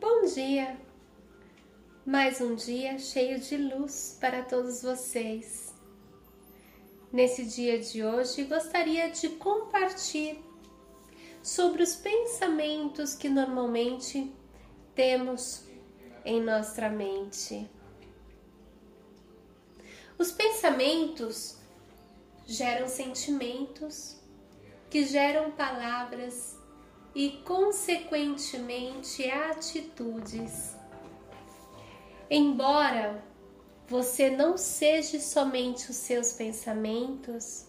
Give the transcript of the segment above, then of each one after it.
Bom dia! Mais um dia cheio de luz para todos vocês. Nesse dia de hoje, gostaria de compartilhar sobre os pensamentos que normalmente temos em nossa mente. Os pensamentos geram sentimentos, que geram palavras e, consequentemente, atitudes. Embora você não seja somente os seus pensamentos,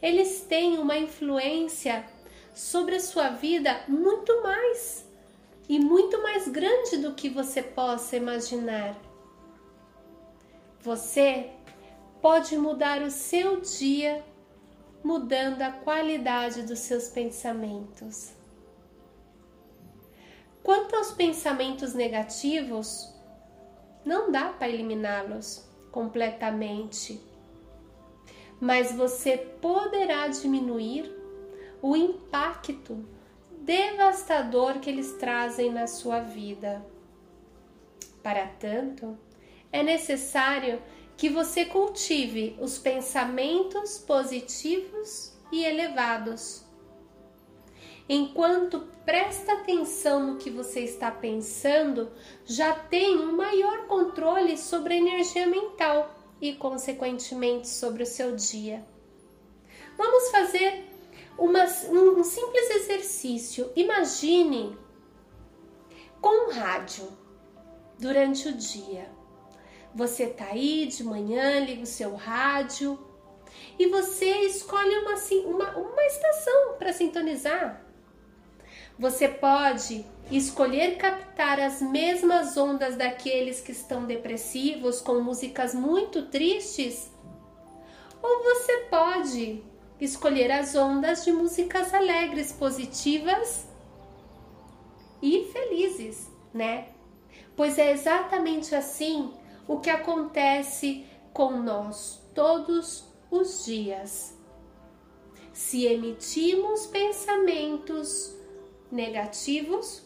eles têm uma influência sobre a sua vida muito mais e muito mais grande do que você possa imaginar. Você pode mudar o seu dia mudando a qualidade dos seus pensamentos. Quanto aos pensamentos negativos, não dá para eliminá-los completamente, mas você poderá diminuir o impacto devastador que eles trazem na sua vida. Para tanto, é necessário que você cultive os pensamentos positivos e elevados. Enquanto presta atenção no que você está pensando, já tem um maior controle sobre a energia mental e, consequentemente, sobre o seu dia. Vamos fazer uma, um simples exercício. Imagine com um rádio durante o dia. Você tá aí de manhã, liga o seu rádio e você escolhe uma, uma, uma estação para sintonizar. Você pode escolher captar as mesmas ondas daqueles que estão depressivos com músicas muito tristes, ou você pode escolher as ondas de músicas alegres, positivas e felizes, né? Pois é exatamente assim o que acontece com nós todos os dias. Se emitimos pensamentos negativos,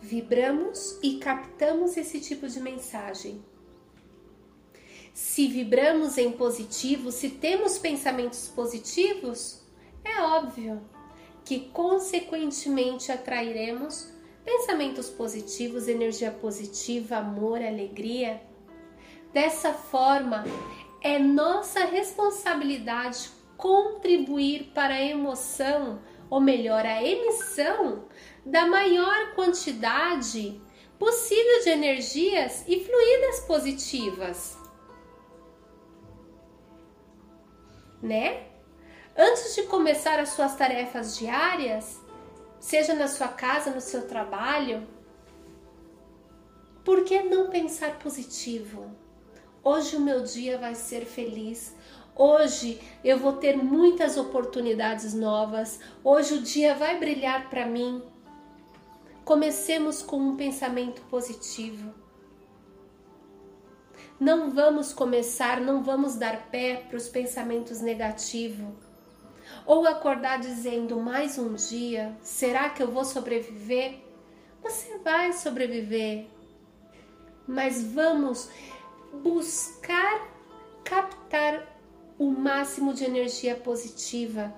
vibramos e captamos esse tipo de mensagem. Se vibramos em positivo, se temos pensamentos positivos, é óbvio que consequentemente atrairemos pensamentos positivos, energia positiva, amor, alegria. Dessa forma, é nossa responsabilidade contribuir para a emoção, ou melhor, a emissão da maior quantidade possível de energias e fluidas positivas. Né? Antes de começar as suas tarefas diárias, seja na sua casa, no seu trabalho, por que não pensar positivo? Hoje o meu dia vai ser feliz. Hoje eu vou ter muitas oportunidades novas. Hoje o dia vai brilhar para mim. Comecemos com um pensamento positivo. Não vamos começar, não vamos dar pé para os pensamentos negativos ou acordar dizendo mais um dia, será que eu vou sobreviver? Você vai sobreviver. Mas vamos buscar captar o máximo de energia positiva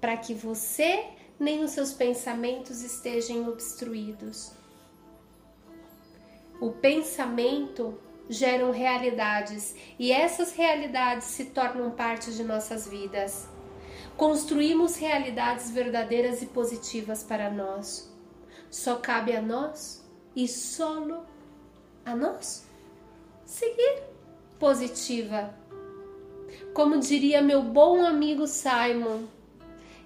para que você nem os seus pensamentos estejam obstruídos. O pensamento geram realidades e essas realidades se tornam parte de nossas vidas construímos realidades verdadeiras e positivas para nós. Só cabe a nós e solo a nós seguir positiva. Como diria meu bom amigo Simon,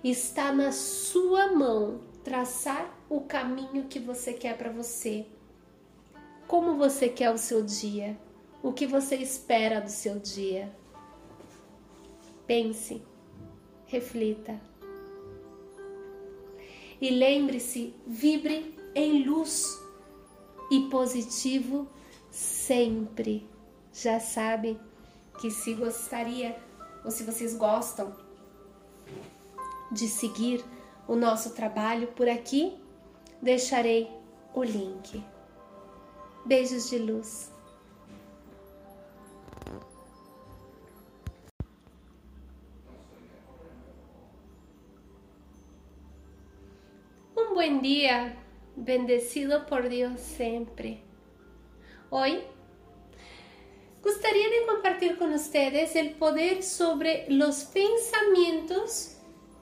está na sua mão traçar o caminho que você quer para você. Como você quer o seu dia? O que você espera do seu dia? Pense reflita. E lembre-se, vibre em luz e positivo sempre. Já sabe que se gostaria ou se vocês gostam de seguir o nosso trabalho por aqui, deixarei o link. Beijos de luz. Día, bendecido por Dios siempre. Hoy gustaría de compartir con ustedes el poder sobre los pensamientos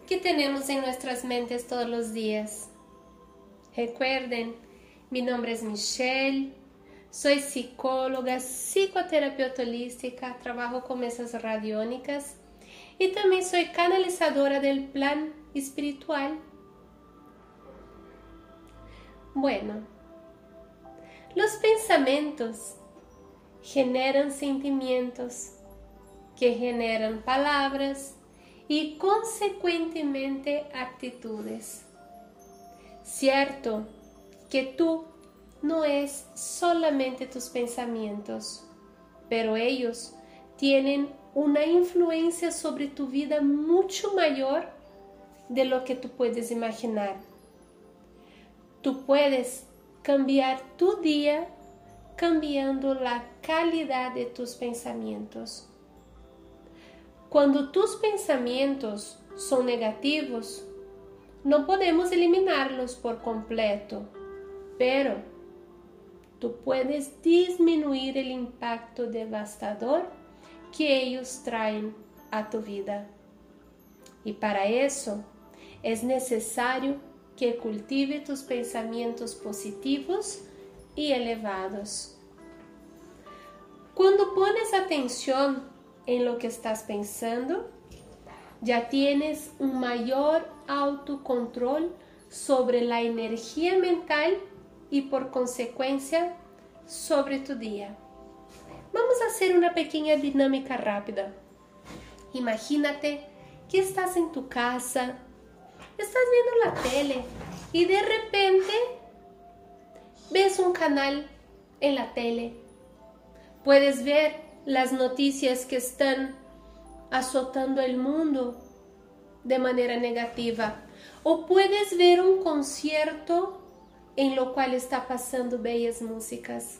que tenemos en nuestras mentes todos los días. Recuerden, mi nombre es Michelle, soy psicóloga, psicoterapeuta holística, trabajo con mesas radiónicas y también soy canalizadora del plan espiritual. Bueno, los pensamientos generan sentimientos que generan palabras y consecuentemente actitudes. Cierto que tú no es solamente tus pensamientos, pero ellos tienen una influencia sobre tu vida mucho mayor de lo que tú puedes imaginar. Tú puedes cambiar tu día cambiando la calidad de tus pensamientos. Cuando tus pensamientos son negativos, no podemos eliminarlos por completo, pero tú puedes disminuir el impacto devastador que ellos traen a tu vida. Y para eso es necesario que cultive tus pensamientos positivos y elevados. Cuando pones atención en lo que estás pensando, ya tienes un mayor autocontrol sobre la energía mental y por consecuencia sobre tu día. Vamos a hacer una pequeña dinámica rápida. Imagínate que estás en tu casa, estás viendo la tele y de repente ves un canal en la tele. Puedes ver las noticias que están azotando el mundo de manera negativa. O puedes ver un concierto en lo cual está pasando bellas músicas.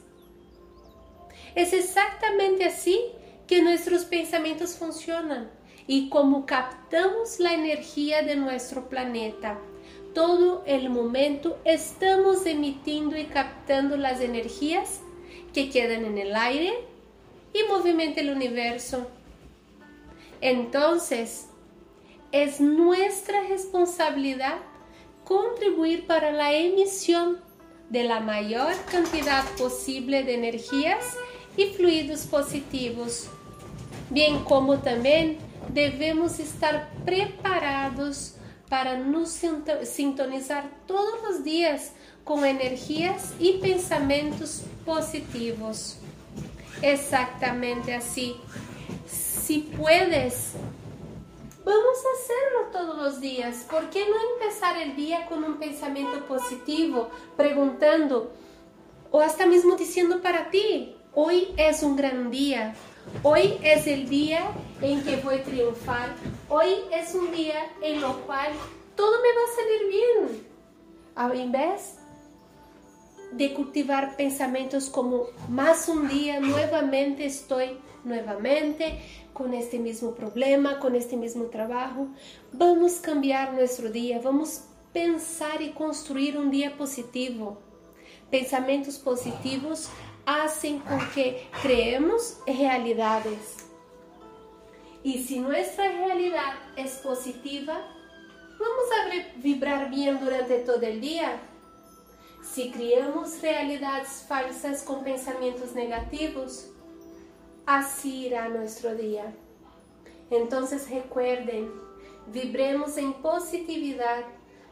Es exactamente así que nuestros pensamientos funcionan y como captamos la energía de nuestro planeta. Todo el momento estamos emitiendo y captando las energías que quedan en el aire y movimenta el universo. Entonces, es nuestra responsabilidad contribuir para la emisión de la mayor cantidad posible de energías y fluidos positivos, bien como también devemos estar preparados para nos sintonizar todos los días com energias e pensamentos positivos. Exactamente assim. Se si puedes, vamos a hacerlo todos los días. ¿Por que não começar o dia com um pensamento positivo, perguntando ou hasta mesmo dizendo para ti, Hoy é um grande dia? Hoy es el día en que voy a triunfar, hoy es un día en lo cual todo me va a salir bien. En vez de cultivar pensamientos como más un día, nuevamente estoy nuevamente con este mismo problema, con este mismo trabajo. Vamos cambiar nuestro día, vamos pensar y construir un día positivo. Pensamientos positivos hacen con que creemos realidades. Y si nuestra realidad es positiva, vamos a vibrar bien durante todo el día. Si criamos realidades falsas con pensamientos negativos, así irá nuestro día. Entonces recuerden, vibremos en positividad,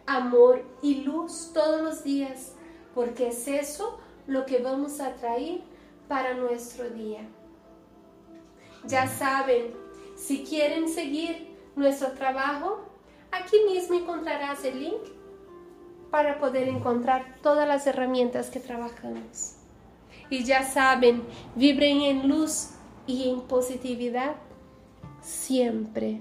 amor y luz todos los días, porque es eso lo que vamos a traer para nuestro día. Ya saben, si quieren seguir nuestro trabajo, aquí mismo encontrarás el link para poder encontrar todas las herramientas que trabajamos. Y ya saben, vibren en luz y en positividad siempre.